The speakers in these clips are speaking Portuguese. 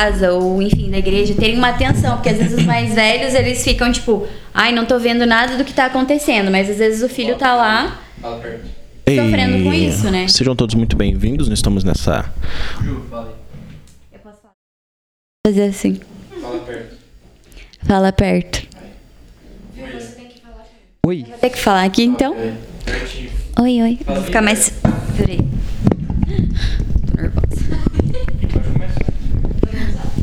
casa ou, enfim, da igreja terem uma atenção, porque às vezes os mais velhos, eles ficam tipo, ai, não tô vendo nada do que tá acontecendo, mas às vezes o filho tá lá sofrendo com isso, né? Sejam todos muito bem-vindos. Nós estamos nessa. Eu posso falar? Fazer assim. Fala perto. Fala perto. Oi. Vou ter que falar aqui então? Oi, oi. Vou ficar mais. Peraí. Tô nervosa.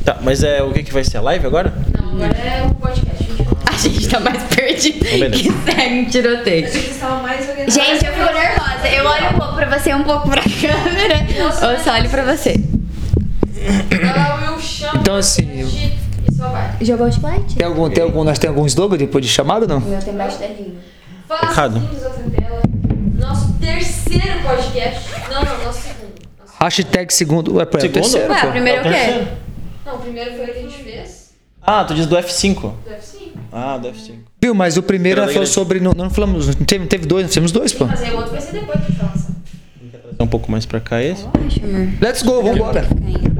Tá, mas é o que, que vai ser a live agora? Não, agora é o podcast. A gente tá mais perdido beleza. que segue um tiroteio. Mais. Gente, eu fico nervosa. Eu olho um pouco pra você, um pouco pra câmera. Ou eu só olho pra você. Então, assim, E. Jogou de light? Tem algum, tem algum, nós temos algum slogan depois de chamada ou não? O meu tem língua. Fala Errado. Nosso terceiro podcast. Não, não, nosso segundo. Nosso- Hashtag segundo. Ué, é o Segundo? terceiro, Ué, o primeiro é o quê? Não, o primeiro foi o que a gente fez. Ah, tu diz do F5. Do F5. Ah, do F5. Viu, mas o primeiro falou igreja. sobre. Não, não falamos. Não teve, não teve dois, nós temos dois, pô. Mas aí o outro vai ser depois que a gente. Trazer um pouco mais pra cá esse. Amor. Let's go, vambora. Boa tarde.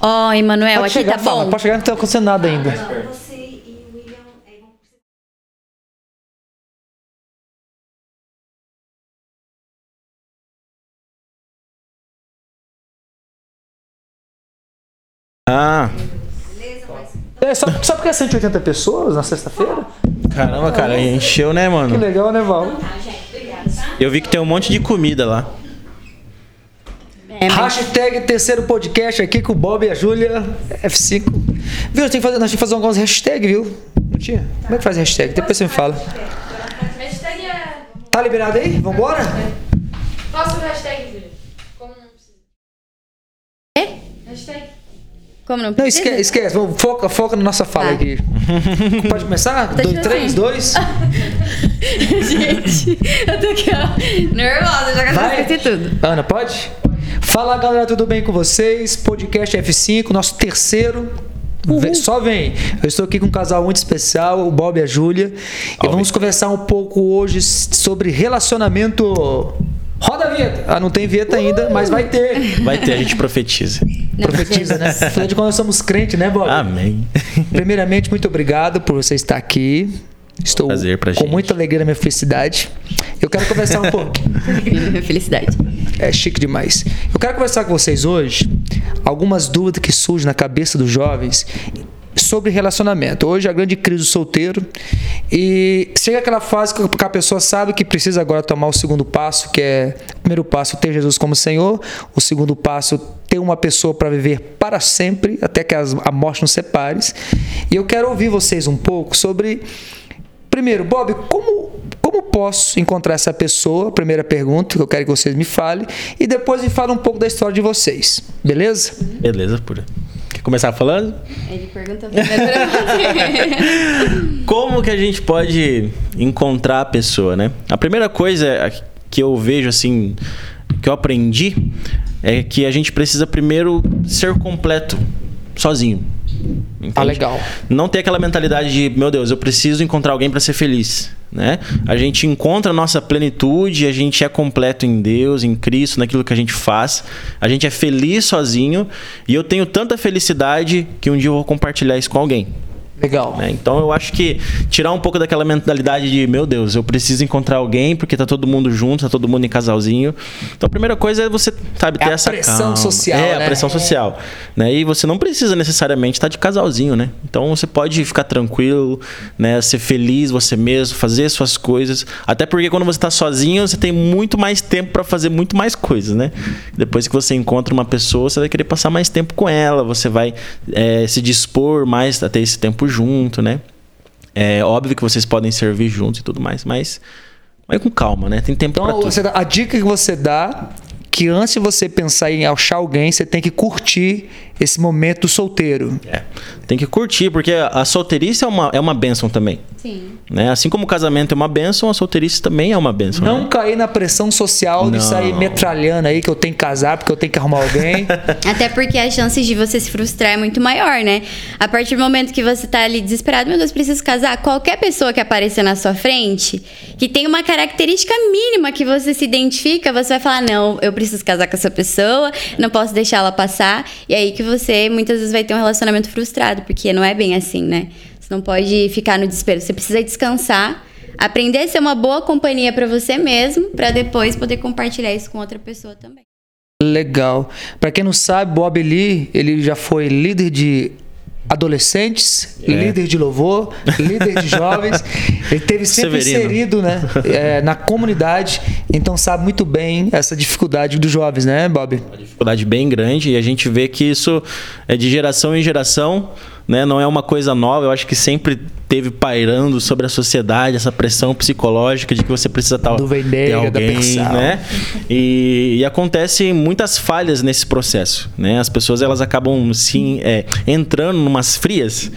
Ó, Emanuel, Pode aqui chegar, tá fala, bom? Pode chegar, não tá acontecendo nada ainda. Ah, É, só, só porque é 180 pessoas na sexta-feira? caramba, cara, encheu, né, Que mano? legal, né, Val? Eu vi que tem um monte de comida lá. É, mas- Hashtag terceiro podcast aqui com o Bob e a Júlia F5. Viu, nós temos que fazer, nós temos que fazer algumas hashtags, viu? Não tinha? Como é que faz hashtag? Depois você me fala. Hashtag é. Tá liberado aí? Vambora? Faça o hashtag, Júlia. Como não precisa. Quê? Hashtag. Como não Não, esquece, esquece. Vamos, foca, foca na nossa fala Tá. aqui. Pode começar? Tá dois, tipo três, assim. dois. Gente, eu tô aqui, ó, nervosa, já que eu esqueci tudo. Ana, pode? Fala galera, tudo bem com vocês? Podcast F5, nosso terceiro. Vem- Só vem. Eu estou aqui com um casal muito especial, o Bob e a Júlia. E vamos conversar um pouco hoje sobre relacionamento. Roda a vinheta! Ah, não tem vinheta ainda, mas vai ter. Vai ter, a gente profetiza. Profetiza, né? Afinal de contas, nós somos crentes, né, Bob? Amém. Primeiramente, muito obrigado por você estar aqui. Estou Prazer pra com gente. muita alegria na minha felicidade. Eu quero conversar um pouco. Felicidade. É chique demais. Eu quero conversar com vocês hoje algumas dúvidas que surgem na cabeça dos jovens sobre relacionamento. Hoje é a grande crise do solteiro e chega aquela fase que a pessoa sabe que precisa agora tomar o segundo passo, que é o primeiro passo ter Jesus como Senhor, o segundo passo ter uma pessoa para viver para sempre, até que a morte nos separe. E eu quero ouvir vocês um pouco sobre Primeiro, Bob, como, como posso encontrar essa pessoa? Primeira pergunta que eu quero que vocês me falem. E depois me fala um pouco da história de vocês. Beleza? Beleza, pura. Quer começar falando? Ele você. Como que a gente pode encontrar a pessoa, né? A primeira coisa que eu vejo assim, que eu aprendi é que a gente precisa primeiro ser completo, sozinho. Entende? Ah, legal. Não ter aquela mentalidade de, meu Deus, eu preciso encontrar alguém para ser feliz, né? A gente encontra a nossa plenitude, a gente é completo em Deus, em Cristo, naquilo que a gente faz. A gente é feliz sozinho e eu tenho tanta felicidade que um dia eu vou compartilhar isso com alguém. Legal. né? Então eu acho que tirar um pouco daquela mentalidade de, meu Deus, eu preciso encontrar alguém porque tá todo mundo junto, tá todo mundo em casalzinho. Então a primeira coisa é você, sabe, ter É a essa pressão calma. social, É, né? a pressão social, né? E você não precisa necessariamente estar de casalzinho, né? Então você pode ficar tranquilo, né, ser feliz você mesmo, fazer suas coisas, até porque quando você tá sozinho, você tem muito mais tempo para fazer muito mais coisas, né? Depois que você encontra uma pessoa, você vai querer passar mais tempo com ela, você vai é, se dispor mais a ter esse tempo junto, né? É óbvio que vocês podem servir juntos e tudo mais, mas vai com calma, né? Tem tempo pra Então, tudo. você dá- a dica que você dá que antes de você pensar em achar alguém, você tem que curtir esse momento solteiro. É. Tem que curtir, porque a solteirice é uma, é uma benção também. Sim. Né? Assim como o casamento é uma benção, a solteirice também é uma benção. Não né? cair na pressão social de Não. sair metralhando aí que eu tenho que casar porque eu tenho que arrumar alguém. Até porque a chance de você se frustrar é muito maior, né? A partir do momento que você tá ali desesperado, meu Deus, preciso casar, qualquer pessoa que aparecer na sua frente, que tem uma característica mínima que você se identifica, você vai falar: não, eu preciso casar com essa pessoa, não posso deixar ela passar. E aí que você muitas vezes vai ter um relacionamento frustrado, porque não é bem assim, né? Você não pode ficar no desespero, você precisa descansar. Aprender a ser uma boa companhia pra você mesmo, pra depois poder compartilhar isso com outra pessoa também. Legal. Pra quem não sabe, Bob Lee, ele já foi líder de adolescentes, É. líder de louvor, líder de jovens. Ele teve sempre Severino. inserido né, é, na comunidade, então sabe muito bem essa dificuldade dos jovens, né, Bob? Uma dificuldade bem grande e a gente vê que isso é de geração em geração, né? Não é uma coisa nova. Eu acho que sempre teve pairando sobre a sociedade essa pressão psicológica de que você precisa estar Do ter Vendeira, da alguém, né? E, e acontece muitas falhas nesse processo, né? As pessoas elas acabam sim é, entrando numas frias.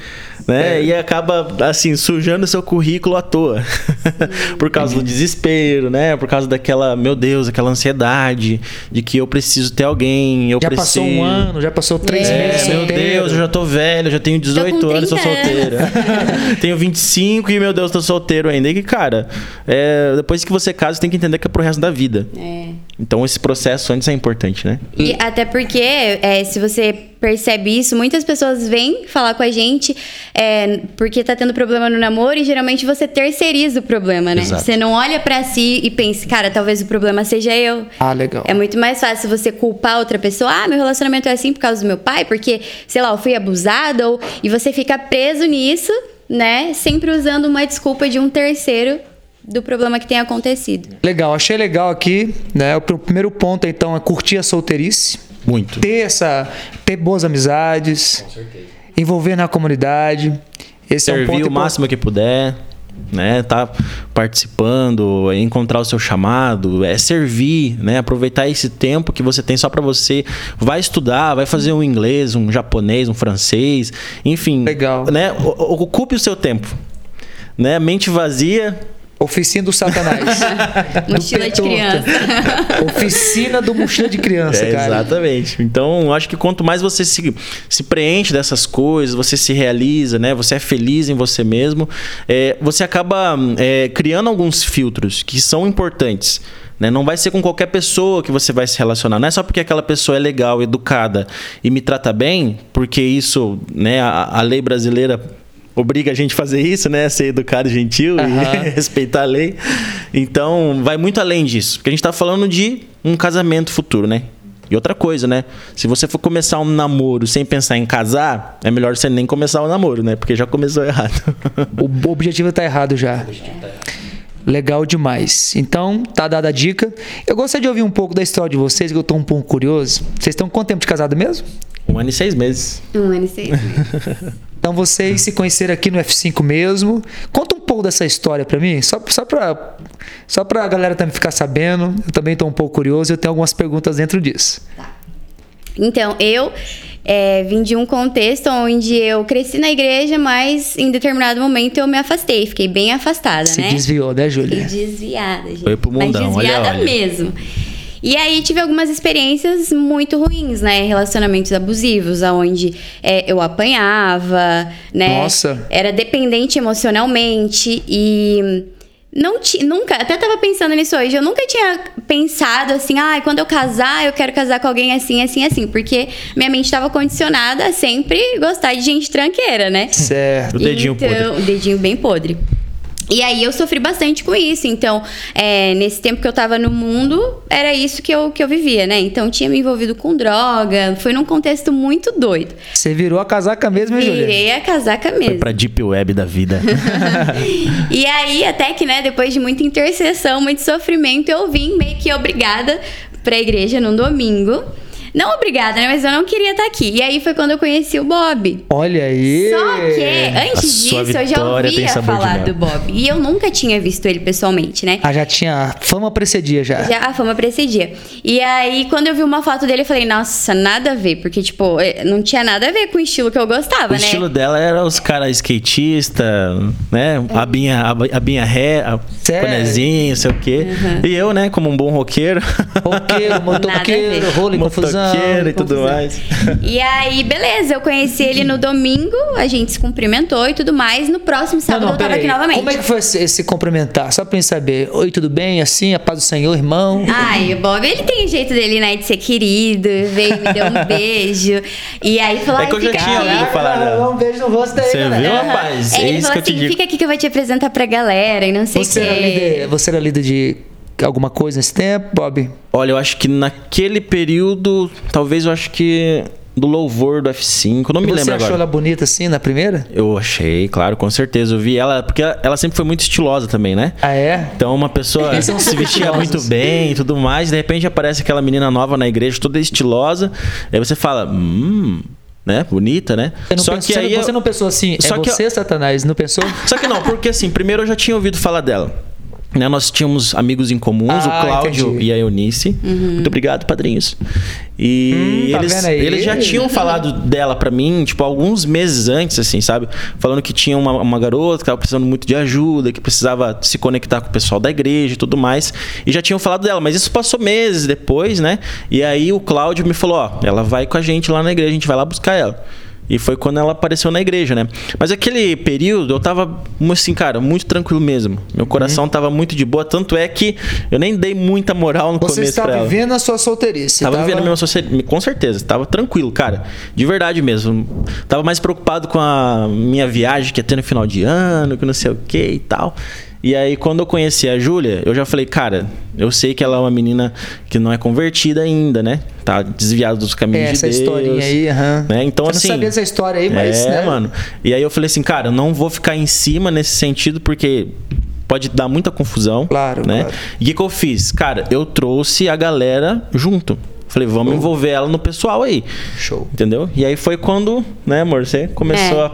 Né? E acaba assim sujando seu currículo à toa por causa do desespero, né? Por causa daquela, meu Deus, aquela ansiedade de que eu preciso ter alguém, eu Já preciso. passou um ano, já passou três É, meses Meu solteiro. Deus, eu já tô velho, já tenho 18 com anos, sou 30 solteira. tenho 25 e, meu Deus, tô solteiro ainda. E que, cara, é, depois que você casa, você tem que entender que é pro resto da vida. É. Então, esse processo antes é importante, né? E até porque, é, se você percebe isso, muitas pessoas vêm falar com a gente é, porque tá tendo problema no namoro e geralmente você terceiriza o problema, né? Exato. Você não olha pra si e pensa, cara, talvez o problema seja eu. Ah, legal. É muito mais fácil você culpar outra pessoa. Ah, meu relacionamento é assim por causa do meu pai, porque, sei lá, eu fui abusada, ou... e você fica preso nisso, né? Sempre usando uma desculpa de um terceiro do problema que tem acontecido. Legal, achei legal aqui, né? O pr- primeiro ponto, então, é curtir a solteirice. Muito. ter essa ter boas amizades, envolver na comunidade. Esse é um Servir ponto o máximo que puder, né? Tá participando, é encontrar o seu chamado, é servir, né? Aproveitar esse tempo que você tem só pra você. Vai estudar, vai fazer um inglês, um japonês, um francês, enfim. Legal. Né? Ocupe o seu tempo. Né? Mente vazia, Oficina do Satanás. Do Mochila de criança. Oficina do mochila de criança, É, cara. Exatamente. Então, eu acho que quanto mais você se, se preenche dessas coisas, você se realiza, né? Você é feliz em você mesmo, é, você acaba é, criando alguns filtros que são importantes. Né? Não vai ser com qualquer pessoa que você vai se relacionar. Não é só porque aquela pessoa é legal, educada e me trata bem, porque isso, né, a, a lei brasileira obriga a gente a fazer isso, né? Ser educado gentil Aham. e respeitar a lei. Então, vai muito além disso. Porque a gente tá falando de um casamento futuro, né? E outra coisa, né? Se você for começar um namoro sem pensar em casar, é melhor você nem começar o namoro, né? Porque já começou errado. O objetivo tá errado já. Legal demais. Então, tá dada a dica. Eu gostaria de ouvir um pouco da história de vocês, que eu tô um pouco curioso. Vocês estão quanto tempo de casado mesmo? um ano e seis meses. Um ano e seis meses. Então vocês se conheceram aqui no F5 mesmo. Conta um pouco dessa história pra mim, só, só, pra, só pra galera também ficar sabendo. Eu também tô um pouco curioso e eu tenho algumas perguntas dentro disso. Então, eu é, vim de um contexto onde eu cresci na igreja, mas em determinado momento eu me afastei, fiquei bem afastada, Se né? desviou, né, Fiquei Júlia? desviada, gente. Foi pro mundão, Mas olha, desviada olha. mesmo. E aí tive algumas experiências muito ruins, né? Relacionamentos abusivos, aonde é, eu apanhava, né? Nossa. Era dependente emocionalmente e não ti, nunca, até tava pensando nisso hoje, eu nunca tinha pensado assim, ah, quando eu casar, eu quero casar com alguém assim, assim, assim, porque minha mente estava condicionada a sempre gostar de gente tranqueira, né? Certo. O dedinho então, podre. O dedinho bem podre. E aí eu sofri bastante com isso. Então, é, nesse tempo que eu tava no mundo, era isso que eu, que eu vivia, né? Então tinha me envolvido com droga. Foi num contexto muito doido. Você virou a casaca mesmo, hein, Júlia? Virei a casaca Foi mesmo. pra Deep Web da vida. E aí, até que, né, depois de muita intercessão, muito sofrimento, eu vim meio que obrigada pra igreja num domingo. Não obrigada, né? Mas eu não queria estar aqui. E aí foi quando eu conheci o Bob. Olha aí. Só que, antes A disso, eu já ouvia falar do Bob. E eu nunca tinha visto ele pessoalmente, né? Ah, já tinha fama precedia já. Já a fama precedia. E aí, quando eu vi uma foto dele, eu falei, nossa, nada a ver. Porque, tipo, eh, não tinha nada a ver com o estilo que eu gostava, O né? estilo dela era os caras skatistas, né? A binha, a, a binha ré, a bonezinho, sei o quê. Uhum. E eu, né, como um bom roqueiro. Roqueiro, motoqueiro, rolo em confusão. E tudo confusão. mais. E aí, beleza, eu conheci ele no domingo, a gente se cumprimentou e tudo mais. No próximo Não, sábado não, eu tava peraí. aqui novamente. Como é que foi esse, esse cumprimentar? Só pra gente saber. Oi, tudo bem? Assim, a paz do Senhor, irmão. Ai, o Bob, ele tem jeito dele, né, de ser querido, veio me deu um beijo. E aí falou, É que eu já tinha ouvido falar dela. Um beijo no rosto daí, Você galera. viu, rapaz? Aí É ele isso falou que eu te assim, digo. fica aqui que eu vou te apresentar pra galera e não sei o quê. era, líder, você era líder de alguma coisa nesse tempo, Bob? Olha, eu acho que naquele período, talvez eu acho que do louvor do F5, eu não me você lembro achou agora. ela bonita assim na primeira? Eu achei, claro, com certeza. Eu vi ela, porque ela sempre foi muito estilosa também, né? Ah, é? Então uma pessoa se vestia muito bem e tudo mais, de repente aparece aquela menina nova na igreja, toda estilosa, aí você fala, hum, né? Bonita, né? Você não, Só pensou, que você, aí não- você eu- não pensou assim, Só é que eu- você, Satanás? Não pensou? Só que não, porque assim, primeiro eu já tinha ouvido falar dela. Né, nós tínhamos amigos em comuns, Ah, o Cláudio entendi. e a Eunice. Muito obrigado, padrinhos. E Hum, tá eles, eles já tinham falado dela pra mim, tipo, alguns meses antes, assim, sabe? Falando que tinha uma, uma garota que tava precisando muito de ajuda, que precisava se conectar com o pessoal da igreja e tudo mais. E já tinham falado dela, mas isso passou meses depois, né? E aí o Cláudio me falou: ó, ela vai com a gente lá na igreja, a gente vai lá buscar ela. E foi quando ela apareceu na igreja, né? Mas aquele período eu tava, assim, cara, muito tranquilo mesmo. Meu coração Uhum. tava muito de boa. Tanto é que eu nem dei muita moral no Você começo pra ela. vivendo a sua solteirice. Tava vivendo a minha sociedade, com certeza. Tava tranquilo, cara. De verdade mesmo. Tava mais preocupado com a minha viagem que ia ter no final de ano, que não sei o que e tal. E aí, quando eu conheci a Júlia, eu já falei, cara, eu sei que ela é uma menina que não é convertida ainda, né? Tá desviada dos caminhos É, de essa Deus. historinha aí, aham. Né? Então, Eu assim. não sabia dessa história aí, mas. É, né? mano. E aí eu falei assim, cara, eu não vou ficar em cima nesse sentido, porque pode dar muita confusão. Claro, né? claro. E o que, que eu fiz? Cara, eu trouxe a galera junto. Falei, vamos envolver ela no pessoal aí. Show. Entendeu? E aí foi quando, né, amor, você começou É. a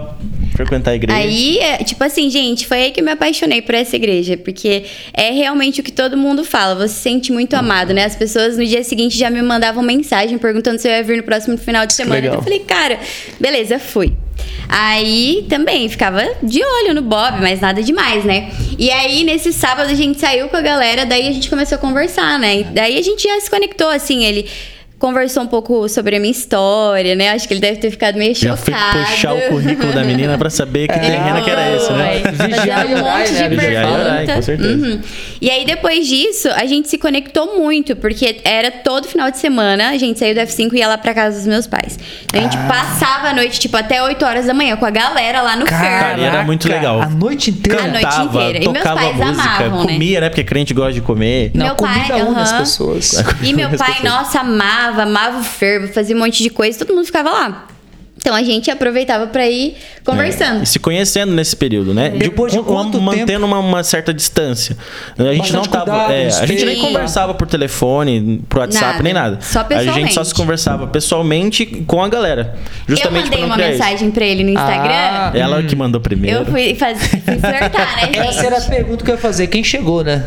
frequentar a igreja. Aí, é, tipo assim, gente, foi aí que eu me apaixonei por essa igreja, porque é realmente o que todo mundo fala, você se sente muito amado, né? As pessoas no dia seguinte já me mandavam mensagem perguntando se eu ia vir no próximo final de semana. legal. Então eu falei, cara, beleza, fui. Aí também ficava de olho no Bob, mas nada demais, né? E aí, nesse sábado, a gente saiu com a galera, daí a gente começou a conversar, né? Daí a gente já se conectou, assim, ele conversou um pouco sobre a minha história, né? Acho que ele deve ter ficado meio Já fui chocado. puxar o currículo da menina pra saber que terreno que era esse, né? Vigiar um monte né? de Vigiar orar, pergunta. com certeza. Uhum. E aí, depois disso, a gente se conectou muito, porque era todo final de semana, a gente saiu do F5 e ia lá pra casa dos meus pais. A gente Ah. passava a noite, tipo, até 8 horas da manhã, com a galera lá no Cara, era muito legal. A noite inteira. A noite Cantava, inteira. E meus tocava pais música, amavam, né? comia, né? Porque crente gosta de comer. Não, Meu pai, comida as aham. pessoas. E meu pai, pessoas. nossa, amava, amava o fervo, fazia um monte de coisa, todo mundo ficava lá. Então a gente aproveitava pra ir conversando. É, e se conhecendo nesse período, né? Depois de quanto mantendo uma, uma certa distância. A gente Bastante não tava. cuidado, é, a gente nem conversava por telefone, por WhatsApp, Nada. nem nada. Só A gente só pessoalmente. se conversava pessoalmente com a galera. Justamente eu mandei pra não uma mensagem pra ele no Instagram. Ah, Ela que mandou primeiro. Eu fui, faz, fui flertar, né, gente? Essa era a pergunta que eu ia fazer. Quem chegou, né?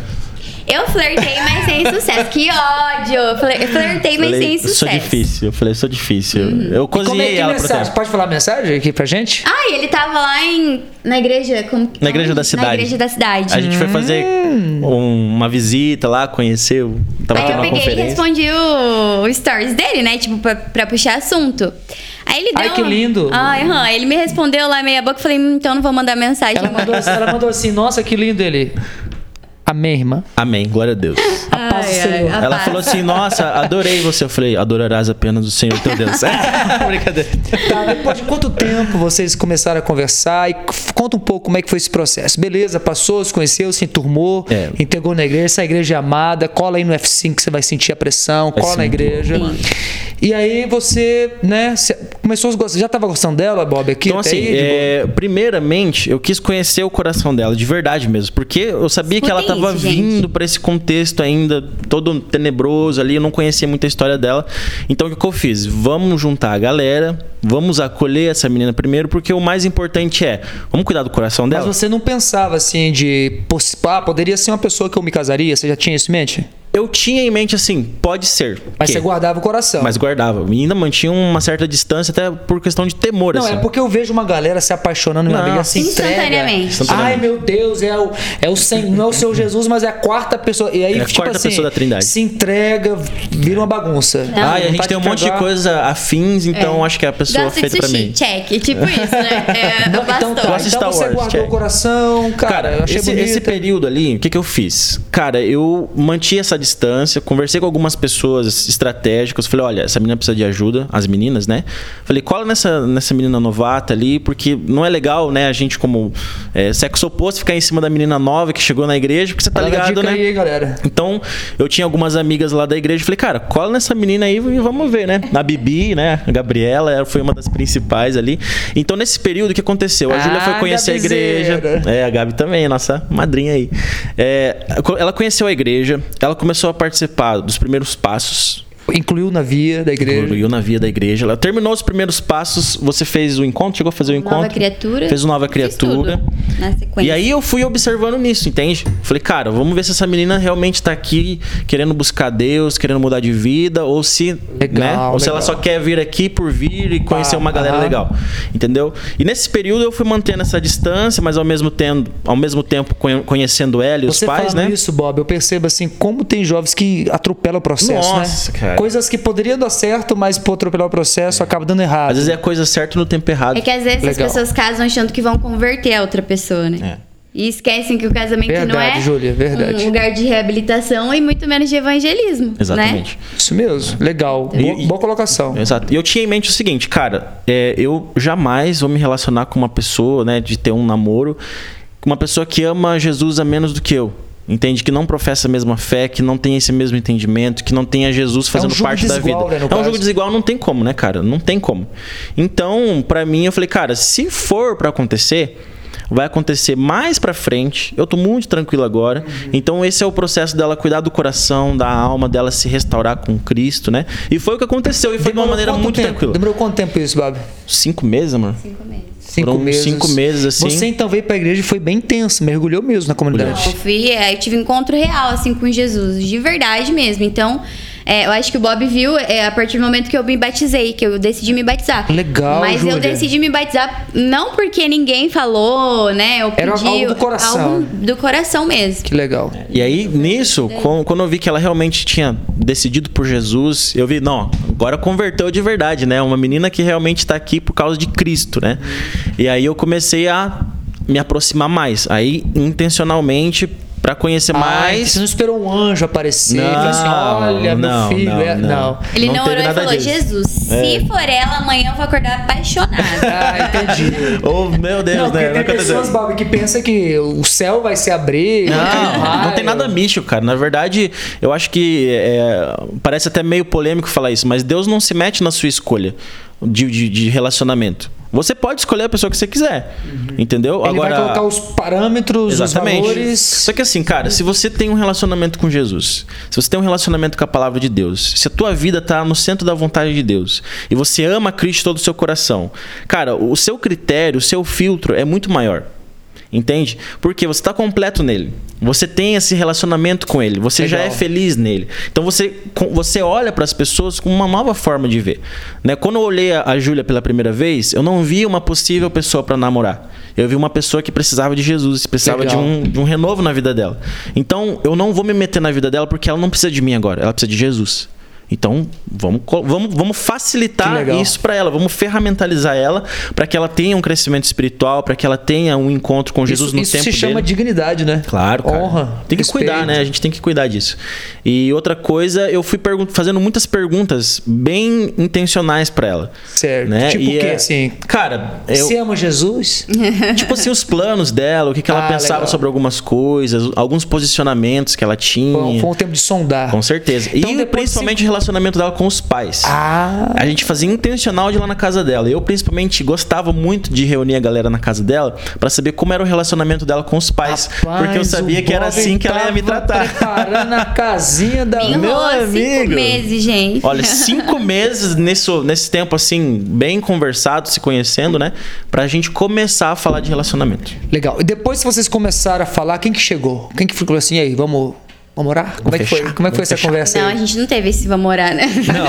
Eu flertei, mas sem sucesso. Que ódio! Eu fler- eu flertei, mas Falei, sem sucesso. sou difícil. Eu falei, sou difícil. Eu E como é cozinhei que ela pro tempo. Pode falar a mensagem aqui pra gente? Ah, e ele tava lá em, na igreja. Como, Na igreja da Na cidade. igreja da cidade. A gente foi fazer um- uma visita lá, conheceu. Tava Aí tendo eu uma peguei e conferência. respondi o, o stories dele, né? Tipo, pra, pra puxar assunto. Aí ele deu. Ai, que lindo. Ai, aham. Ele me respondeu lá meia boca. Eu falei, hum, então não vou mandar mensagem. Ela mandou, ela mandou assim, nossa, que lindo ele. Amém, irmã. Amém, glória a Deus. A paz do Ai, ai, Senhor. a Ela paz. falou assim: Nossa, adorei você. Eu falei: Adorarás apenas o Senhor teu Deus. Brincadeira. Tá, depois de quanto tempo vocês começaram a conversar? E conta um pouco como é que foi esse processo. Beleza, passou, se conheceu, se enturmou, É. integrou na igreja. Essa igreja é amada, cola aí no F5 que você vai sentir a pressão, cola sim. na igreja. E aí você, né, começou a gostar. Já tava gostando dela, Bob, aqui? Então, assim, aí, é, primeiramente, eu quis conhecer o coração dela, de verdade mesmo. Porque eu sabia que ela Escutem tava isso, gente. vindo pra esse contexto ainda todo tenebroso ali, eu não conhecia muito a história dela. Então, o que que eu fiz? Vamos juntar a galera, vamos acolher essa menina primeiro, porque o mais importante é, vamos cuidar do coração Mas dela. você não pensava assim de. Ah, poderia ser uma pessoa que eu me casaria? Você já tinha isso em mente? Eu tinha em mente assim, pode ser. Mas que- você guardava o coração. Mas guardava. E ainda mantinha uma certa distância, até por questão de temor, Não, assim. é porque eu vejo uma galera se apaixonando, minha amiga, se. Instantaneamente. Ai, meu Deus, é o, é o sem, não é o seu Jesus, mas é a quarta pessoa. E aí, É a tipo quarta assim, pessoa da Trindade. se entrega, vira uma bagunça. Não. Ah, e a gente tem um te monte de coisa afins, então É. acho que é a pessoa Gosto de feita pra sushi, mim. check. Tipo isso, né? É, Não, então tá, de então Star você Wars, guardou check. o coração, cara, Cara, eu achei esse, bonito. esse período ali, o que, que eu fiz? Cara, eu mantive essa distância, conversei com algumas pessoas estratégicas, falei, olha, essa menina precisa de ajuda, as meninas, né? Falei, cola nessa, nessa menina novata ali, porque não é legal, né, a gente como é, sexo oposto ficar em cima da menina nova que chegou na igreja, porque você tá ligado, né? aí, galera. Então, eu tinha algumas amigas lá da igreja. Falei, cara, cola nessa menina aí e vamos ver, né? A Bibi, né? A Gabriela, ela foi uma das principais ali. Então, nesse período, o que aconteceu? A Ah, Júlia foi conhecer a igreja. Gabizeira. É, a Gabi também, nossa madrinha aí. É, ela conheceu a igreja, ela começou a participar dos primeiros passos. Incluiu na via da igreja. Incluiu na via da igreja. Ela terminou os primeiros passos. Você fez o encontro? Chegou a fazer o encontro? Nova criatura. Fez o Nova Fiz Criatura. tudo Na sequência. E aí eu fui observando nisso, entende? Falei, cara, vamos ver se essa menina realmente tá aqui querendo buscar Deus, querendo mudar de vida, ou se, Legal, né? Ou se ela só quer vir aqui por vir e conhecer uma galera aham. legal. Entendeu? E nesse período eu fui mantendo essa distância, mas ao mesmo tempo, ao mesmo tempo conhe- conhecendo ela e os Você pais, né? isso, Bob, eu percebo assim como tem jovens que atropelam o processo, Nossa, né? cara. Coisas que poderiam dar certo, mas por atropelar o processo acaba dando errado. Às vezes é a coisa certa no tempo errado. É que às vezes as Legal. pessoas casam achando que vão converter a outra pessoa, né? É. E esquecem que o casamento não Verdade, é Júlia, verdade. um lugar de reabilitação e muito menos de evangelismo. Né? Exatamente. Isso mesmo, legal. E- Boa, boa colocação. Exato. E eu tinha em mente o seguinte, cara, é, eu jamais vou me relacionar com uma pessoa, né, de ter um namoro, com uma pessoa que ama Jesus a menos do que eu. Entende? Que não professa a mesma fé, que não tem esse mesmo entendimento, que não tenha Jesus fazendo jogo parte da vida. desigual, né, é um caso. jogo desigual, não tem como, né, cara? Não tem como. Então, pra mim, eu falei, cara, se for pra acontecer, vai acontecer mais pra frente. Eu tô muito tranquilo agora. Uhum. Então esse é o processo dela cuidar do coração, da alma, dela se restaurar com Cristo, né? E foi o que aconteceu e foi de uma Demorou maneira muito tempo? tranquila. Demorou quanto tempo isso, Bob? Cinco meses, amor? Cinco meses. Cinco Foram meses. cinco meses, assim. Você então veio pra igreja e foi bem intenso, mergulhou mesmo na Eu comunidade. fui, é, eu tive um encontro real, assim, com Jesus, de verdade mesmo. Então, é, eu acho que o Bob viu é, a partir do momento que eu me batizei, que eu decidi me batizar. Legal, Mas Júlia. eu decidi me batizar não porque ninguém falou, né? Eu Era pedi, algo do coração. algo do coração mesmo. Que legal. E aí, nisso, com- quando eu vi que ela realmente tinha decidido por Jesus, eu vi, não, agora converteu de verdade, né? Uma menina que realmente tá aqui por causa de Cristo, né? E aí eu comecei a me aproximar mais. Aí, intencionalmente, pra conhecer Ah, mais. você não esperou um anjo aparecer e Não, falar assim: olha, não, meu filho. não, é... não. não. Ele Não não, orou e nada falou: disso. Jesus, É. se for ela, amanhã eu vou acordar apaixonada. Ah, entendi. Oh, meu Deus, Não, né? tem aconteceu. pessoas, Bob, que pensam que o céu vai se abrir. Não, não tem nada místico, cara. Na verdade, eu acho que é, parece até meio polêmico falar isso, mas Deus não se mete na sua escolha de, de- de relacionamento. Você pode escolher a pessoa que você quiser, entendeu? Ele vai colocar os parâmetros, os Exatamente. valores. Só que assim, cara, se você tem um relacionamento com Jesus, se você tem um relacionamento com a palavra de Deus, se a tua vida tá no centro da vontade de Deus e você ama Cristo todo o seu coração, cara, o seu critério, o seu filtro é muito maior. Entende? Porque você está completo nele. Você tem esse relacionamento com ele. Você já Legal. é feliz nele. Então você, você olha para as pessoas com uma nova forma de ver. Né? Quando eu olhei a, a Júlia pela primeira vez, eu não vi uma possível pessoa para namorar. Eu vi uma pessoa que precisava de Jesus, precisava de um, de um renovo na vida dela. Então eu não vou me meter na vida dela porque ela não precisa de mim agora. Ela precisa de Jesus. Então, vamos, vamos, vamos facilitar isso para ela, vamos ferramentalizar ela para que ela tenha um crescimento espiritual, para que ela tenha um encontro com Jesus isso no isso tempo se chama dignidade, né? Claro, cara. Honra. Tem que respeito. cuidar, né? A gente tem que cuidar disso. E outra coisa, eu fui fazendo muitas perguntas bem intencionais para ela. Certo. Né? Tipo o quê, é- assim? Cara, eu, Você ama Jesus? tipo assim, os planos dela, o que, que ela Ah, pensava legal. sobre algumas coisas, alguns posicionamentos que ela tinha. Foi, um- foi um tempo de sondar. Com certeza. Então, e principalmente cinco relacionamento dela com os pais. Ah. A gente fazia intencional de ir lá na casa dela. Eu, principalmente, gostava muito de reunir a galera na casa dela pra saber como era o relacionamento dela com os pais. Rapaz, porque eu sabia que era assim que ela ia me tratar. Preparando a casinha da. Me Meu amigo. cinco meses, gente. Olha, cinco meses nesse, nesse tempo, assim, bem conversado, se conhecendo, né? Pra gente começar a falar de relacionamento. Legal. E depois que vocês começaram a falar, quem que chegou? Quem que falou assim, aí, vamos, vamos orar? Como é que foi? Como é que foi essa fechar. conversa Não, a gente não teve esse vamos morar, né? Não.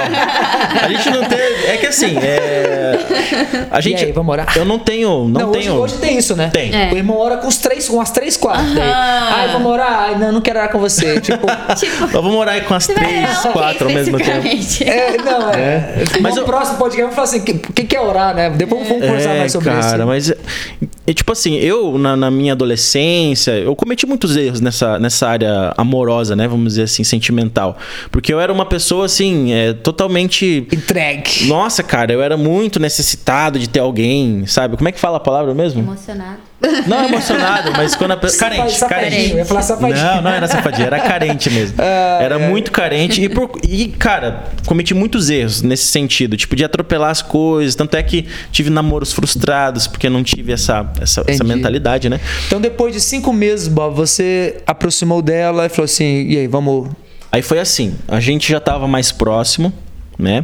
A gente não teve. É que assim, é. A gente. aí, vamos orar? Eu não tenho. Não, hoje, tenho. hoje tem isso, né? Tem. É. O irmão ora com os três, com as três, quatro. Aham. Ai, vamos orar. Ai, não, não quero orar com você. Tipo, tipo, Nós vamos morar aí com as três, o quatro ao mesmo tempo. é, não, é. Mas Mas no eu- próximo podcast vamos falar assim: o que, que, é orar, né? Depois vamos conversar É, mais sobre cara, isso. mas é, tipo assim, eu na, na minha adolescência, eu cometi muitos erros nessa, nessa área amorosa, né? Vamos dizer assim, sentimental. Porque eu era uma pessoa assim, é, totalmente. Entregue. Nossa, cara, eu era muito necessitado de ter alguém, sabe? Como é que fala a palavra mesmo? Emocionado. Não emocionado, mas quando a pessoa. Carente, Safadinho, carente. Eu ia falar safadinho. Não, não era safadinho, era carente mesmo. Ah, era é. muito carente. E, por- e, cara, cometi muitos erros nesse sentido. Tipo, de atropelar as coisas. Tanto é que tive namoros frustrados, porque não tive essa, essa, essa mentalidade, né? Então, depois de cinco meses, Bob, você aproximou dela e falou assim: e aí, vamos. Aí foi assim, a gente já tava mais próximo, né?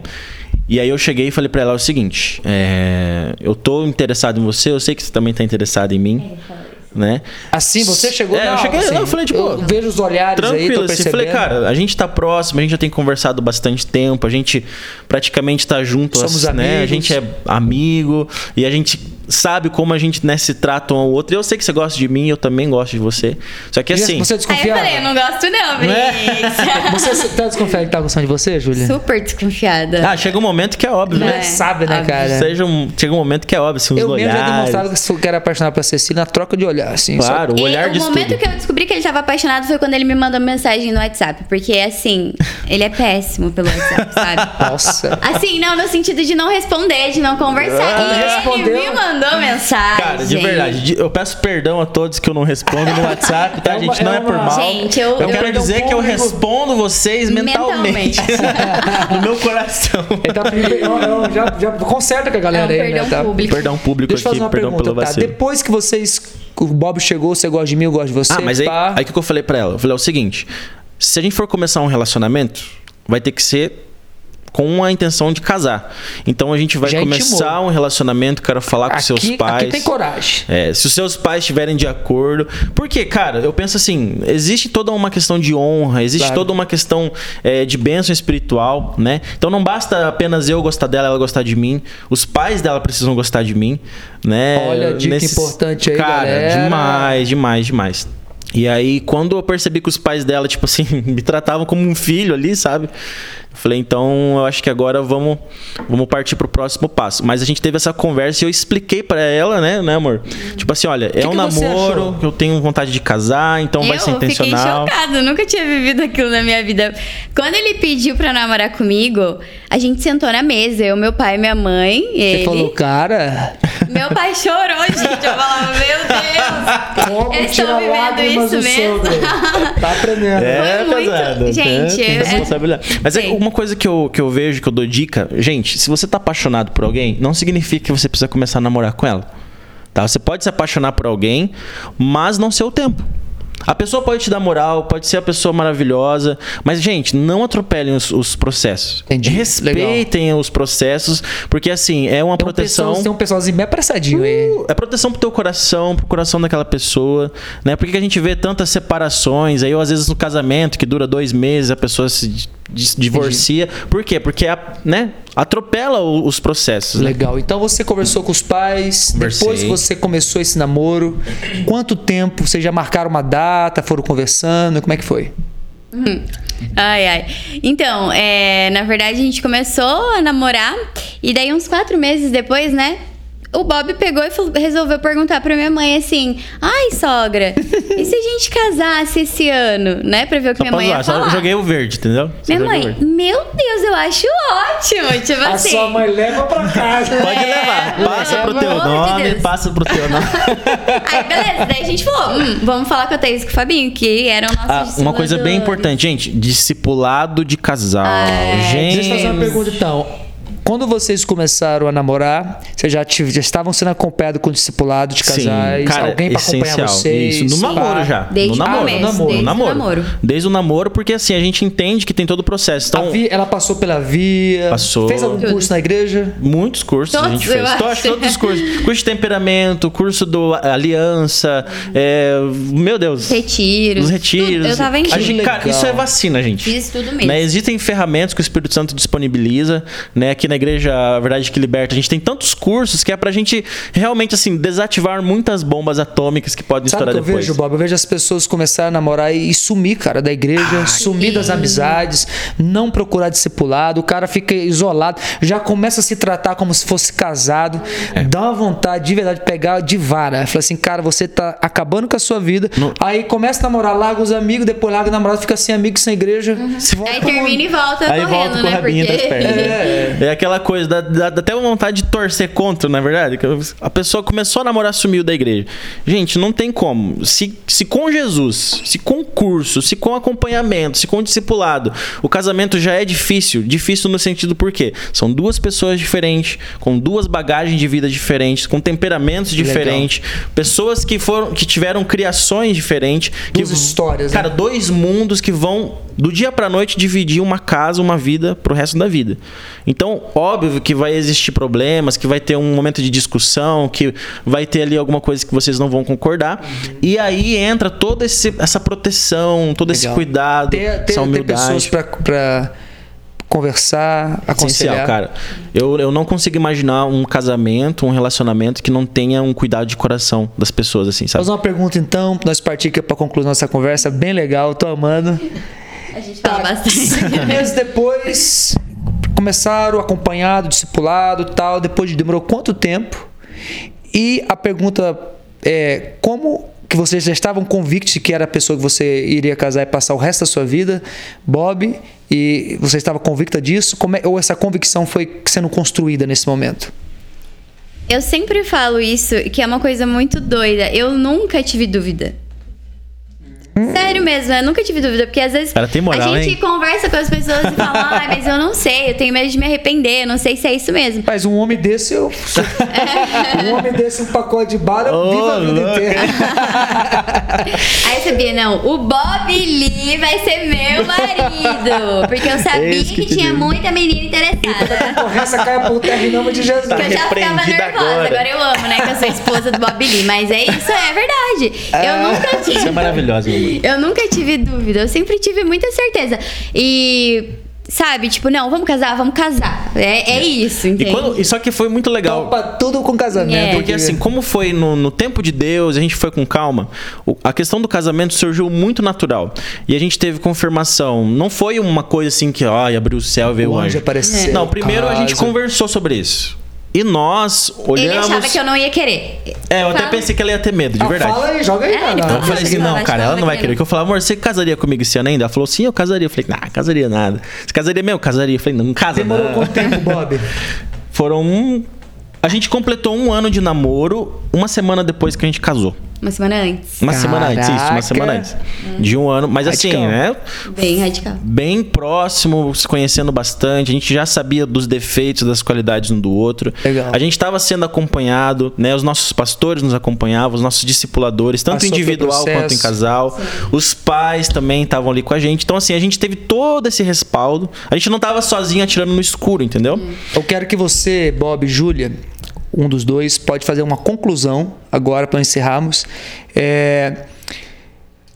E aí eu cheguei e falei pra ela o seguinte: é, eu tô interessado em você, eu sei que você também tá interessado em mim, né? Assim, você chegou É, eu cheguei, assim, não, eu falei, tipo, eu vejo os olhares aí, Tranquilo, assim, percebendo. falei, cara, a gente tá próximo, a gente já tem conversado bastante tempo, a gente praticamente tá junto, Somos né? A gente é amigo e a gente sabe como a gente né, se trata um ao outro. Eu sei que você gosta de mim, eu também gosto de você. Só que E assim, Você é Aí eu falei, não gosto não, é? Briggs. Você tá desconfiado que tá gostando de você, Júlia? Super desconfiada. ah, chega um momento que é óbvio, Não né? é, sabe, né, óbvio. cara? Seja um, chega um momento que é óbvio, assim, os Eu mesmo já olhares. demonstrava que era apaixonado pela Cecília na troca de olhar, assim. só- Claro, o olhar de o momento que eu descobri que ele tava apaixonado foi quando ele me mandou mensagem no WhatsApp. Porque, assim, ele é péssimo pelo WhatsApp, sabe? Nossa. Assim, não, no sentido de não responder, de não conversar. Ah, e respondeu? ele me mandou mensagem. Cara, de verdade, de- eu peço perdão a todos que eu não respondo no WhatsApp, tá, É uma- gente? Não é é, por mal. Gente, eu- eu- quero Perdão dizer que eu respondo vocês mentalmente. Mentalmente. no meu coração. Tá perdão, não, já, já conserta com a galera É um aí, perdão né? Tá? público. Perdão público Deixa eu aqui, fazer uma perdão pergunta, pelo tá? Depois que vocês. O Bob chegou, você gosta de mim, eu gosto de você. Ah, mas aí, pá. aí o que eu falei pra ela? Eu falei é o seguinte: se a gente for começar um relacionamento, vai ter que ser com a intenção de casar. Então a gente vai Já começar intimou. um relacionamento, quero falar com aqui, seus pais. Aqui tem coragem. É, se os seus pais estiverem de acordo. Porque, cara, eu penso assim: existe toda uma questão de honra, existe Claro. toda uma questão é, de bênção espiritual, né? Então não basta apenas eu gostar dela, ela gostar de mim. Os pais dela precisam gostar de mim, né? Olha a dica importante aí, Cara, galera. demais, demais, demais. E aí, quando eu percebi que os pais dela, tipo assim, me tratavam como um filho ali, sabe? Eu falei, então eu acho que agora vamos, vamos partir pro próximo passo. Mas a gente teve essa conversa e eu expliquei pra ela, né, né, amor? Tipo assim, olha, é que um que você namoro, eu tenho vontade de casar, então vai ser eu fiquei intencional. chocada, nunca tinha vivido aquilo na minha vida. Quando ele pediu pra namorar comigo, a gente sentou na mesa, eu, meu pai, minha mãe, Você ele. falou, cara. Meu pai chorou, gente. Eu falava, meu Deus. Como Eles estão vivendo isso mesmo. sogro? Tá aprendendo. É, Foi muito- pesado. Gente, tem é- responsabilidade. Mas é Sim. Uma coisa que eu, que eu vejo, que eu dou dica. Gente, se você tá apaixonado por alguém, não significa que você precisa começar a namorar com ela. Tá? Você pode se apaixonar por alguém, mas não ser o tempo. A pessoa pode te dar moral, pode ser a pessoa maravilhosa, mas, gente, não atropelem os, os processos. Entendi. Respeitem os processos, porque, assim, é uma Tem um, proteção. pessoal, tem um pessoalzinho bem apressadinho aí. É proteção pro teu coração, pro coração daquela pessoa, né? Por que a gente vê tantas separações? Aí, ou às vezes no casamento, que dura dois meses, a pessoa se di- di- divorcia. Por quê? Porque, a- né? Atropela o- os processos. né? Legal. Então você conversou com os pais, Conversei. depois que você começou esse namoro, quanto tempo? Vocês já marcaram uma data, foram conversando? Como é que foi? Ai, ai. Então, é, na verdade, a gente começou a namorar. E daí, uns quatro meses depois, né? O Bob pegou e falou- resolveu perguntar pra minha mãe assim: Ai, sogra, e se a gente casasse esse ano? Né? Pra ver o que Só minha mãe ia zoar, só falar. joguei o verde, entendeu? Só Minha mãe, meu Deus, eu acho ótimo. Tipo A assim. sua mãe leva pra casa. Pode É, levar. Passa pro teu de nome, Deus. passa pro teu nome. Aí, beleza. Daí a gente falou: hum, vamos falar com a Thaís e com o Fabinho, que eram nossos Ah, uma coisa bem importante, gente. Discipulado de casal. É, gente. Deixa eu fazer uma pergunta então. Quando vocês começaram a namorar, vocês já, tive- já estavam sendo acompanhados com discipulado de casais? Sim, cara, alguém pra acompanhar essencial. vocês? Isso, no pá? namoro já. Desde no o namoro, começo, no namoro, desde o namoro. namoro. Desde o namoro, porque assim, a gente entende que tem todo o processo. A Então, via- ela passou pela via? Passou. Fez algum curso na igreja? muitos cursos a Todos, gente eu fez. Então, acho. que todos os cursos. Curso de temperamento, curso do Aliança, é, meu Deus. Retiros. Os retiros. tudo. Eu tava em A gente- cara, isso é vacina, gente. Fiz tudo mesmo. Né, existem ferramentas que o Espírito Santo disponibiliza, né? Aqui na igreja, a verdade que liberta, a gente tem tantos cursos que é pra gente realmente assim desativar muitas bombas atômicas que podem Sabe estourar que eu depois. vejo, Bob? Eu vejo as pessoas começarem a namorar e, e sumir, cara, da igreja, sumir das amizades, não procurar discipulado, o cara fica isolado, já começa a se tratar como se fosse casado, É. dá uma vontade de verdade de pegar de vara. Fala assim, cara, você tá acabando com a sua vida. Aí começa a namorar, larga os amigos, depois larga o namorado, fica sem amigo, sem igreja. Se volta Aí termina e volta Aí correndo, volta né? Porque... pernas. É. É aquela coisa, dá, dá- dá até vontade de torcer contra, na verdade. que A pessoa começou a namorar, sumiu da igreja. Gente, não tem como. Se, se com Jesus, se com curso, se com acompanhamento, se com discipulado, o casamento já é difícil. Difícil no sentido por quê? São duas pessoas diferentes, com duas bagagens de vida diferentes, com temperamentos Legal. diferentes, pessoas que foram que tiveram criações diferentes. que Duas histórias, né? Cara, dois mundos que vão do dia pra noite dividir uma casa, uma vida pro resto da vida. Então, óbvio que vai existir problemas, que vai ter um momento de discussão, que vai ter ali alguma coisa que vocês não vão concordar. E aí entra toda esse- essa proteção, todo esse Legal. cuidado, Ter, ter, essa ter humildade. pessoas pra, pra conversar, aconselhar. Essencial, cara. Eu, eu não consigo imaginar um casamento, um relacionamento que não tenha um cuidado de coração das pessoas, assim, sabe? Fazer uma pergunta então, pra nós partir aqui pra concluir nossa conversa, bem legal, tô amando. A gente fala bastante. Meses depois, começaram acompanhado, discipulado tal. Depois de demorou quanto tempo? E a pergunta é: como que vocês já estavam convictos de que era a pessoa que você iria casar e passar o resto da sua vida, Bob? E você estava convicta disso? Como é- ou essa convicção foi sendo construída nesse momento? Eu sempre falo isso, que é uma coisa muito doida. Eu nunca tive dúvida. Mesmo, eu nunca tive dúvida, porque às vezes moral, a gente hein? conversa com as pessoas e fala, ah, mas eu não sei, eu tenho medo de me arrepender, eu não sei se é isso mesmo. Mas um homem desse, eu. um homem desse, um pacote de bala, eu Ô, vivo a vida louco. inteira. Aí eu sabia, não, o Bob Lee vai ser meu marido. Porque eu sabia Esse que, que tinha muita menina interessada. Conversa cai por terra em nome de Jesus. Que eu já ficava nervosa. agora. Agora. eu amo, né? Que eu sou esposa do Bob Lee. Mas é isso, é verdade. Eu nunca tive. Isso é maravilhoso, meu amor. Eu nunca tive dúvida, eu sempre tive muita certeza. E, sabe, tipo, não, vamos casar, vamos casar. É, é isso, E, entende? quando, e só que foi muito legal. Topa tudo com casamento. É. Porque assim, como foi no, no tempo de Deus, a gente foi com calma, o- a questão do casamento surgiu muito natural. E a gente teve confirmação. Não foi uma coisa assim que, ó, abriu o céu e veio o anjo anjo. apareceu. Não, primeiro a gente conversou sobre isso. E nós Ele olhamos. achava que eu não ia querer. É, eu até Fala. pensei que ela ia ter medo, de Ah, verdade. Fala aí, joga aí. É, ele não. Eu falei assim, Não, cara, ela não vai querer. Que eu falei, amor, você casaria comigo esse ano ainda? Ela falou, sim, eu casaria. Eu falei, não, casaria nada. Você casaria mesmo? Casaria. Eu falei, não, não casa Demorou não. quanto tempo, Bob? Foram um... A gente completou um ano de namoro uma semana depois que a gente casou. Uma semana antes. Uma semana antes, isso, uma Caraca. semana antes. De um ano. Mas assim, Radical. né? Bem radical. Bem próximo, se conhecendo bastante. A gente já sabia dos defeitos, das qualidades um do outro. Legal. A gente estava sendo acompanhado, né? Os nossos pastores nos acompanhavam, os nossos discipuladores, tanto Passou individual quanto em casal. Os pais também estavam ali com a gente. Então, assim, a gente teve todo esse respaldo. A gente não tava sozinho atirando no escuro, entendeu? Eu quero que você, Bob e Júlia, um dos dois, pode fazer uma conclusão agora para encerrarmos. É,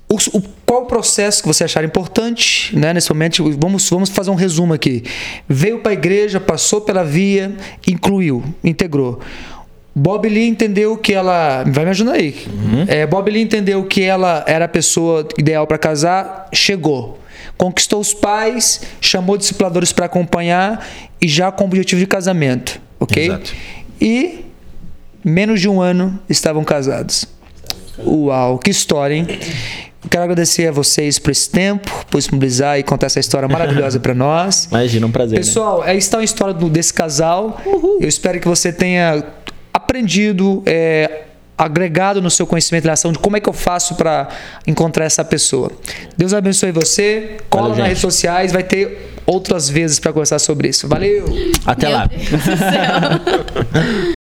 o, o- qual o processo que você achar importante, né, nesse momento? Vamos, vamos fazer um resumo aqui. Veio para a igreja, passou pela via, incluiu, integrou. Bob Lee entendeu que ela. Vai me ajudar aí. É, Bob Lee entendeu que ela era a pessoa ideal para casar, chegou. Conquistou os pais, chamou discipuladores para acompanhar e já com o objetivo de casamento. Ok? Exato. E menos de um ano estavam casados. Uau, que história, hein? Quero agradecer a vocês por esse tempo, por disponibilizar e contar essa história maravilhosa para nós. Imagina, um prazer. né? Pessoal, aí está a história do- desse casal. Eu espero que você tenha aprendido, é, agregado no seu conhecimento em relação de como é que eu faço para encontrar essa pessoa. Deus abençoe você. Cola Valeu, nas gente. redes sociais, vai ter outras vezes para conversar sobre isso. Valeu! Até Meu lá. Deus do céu.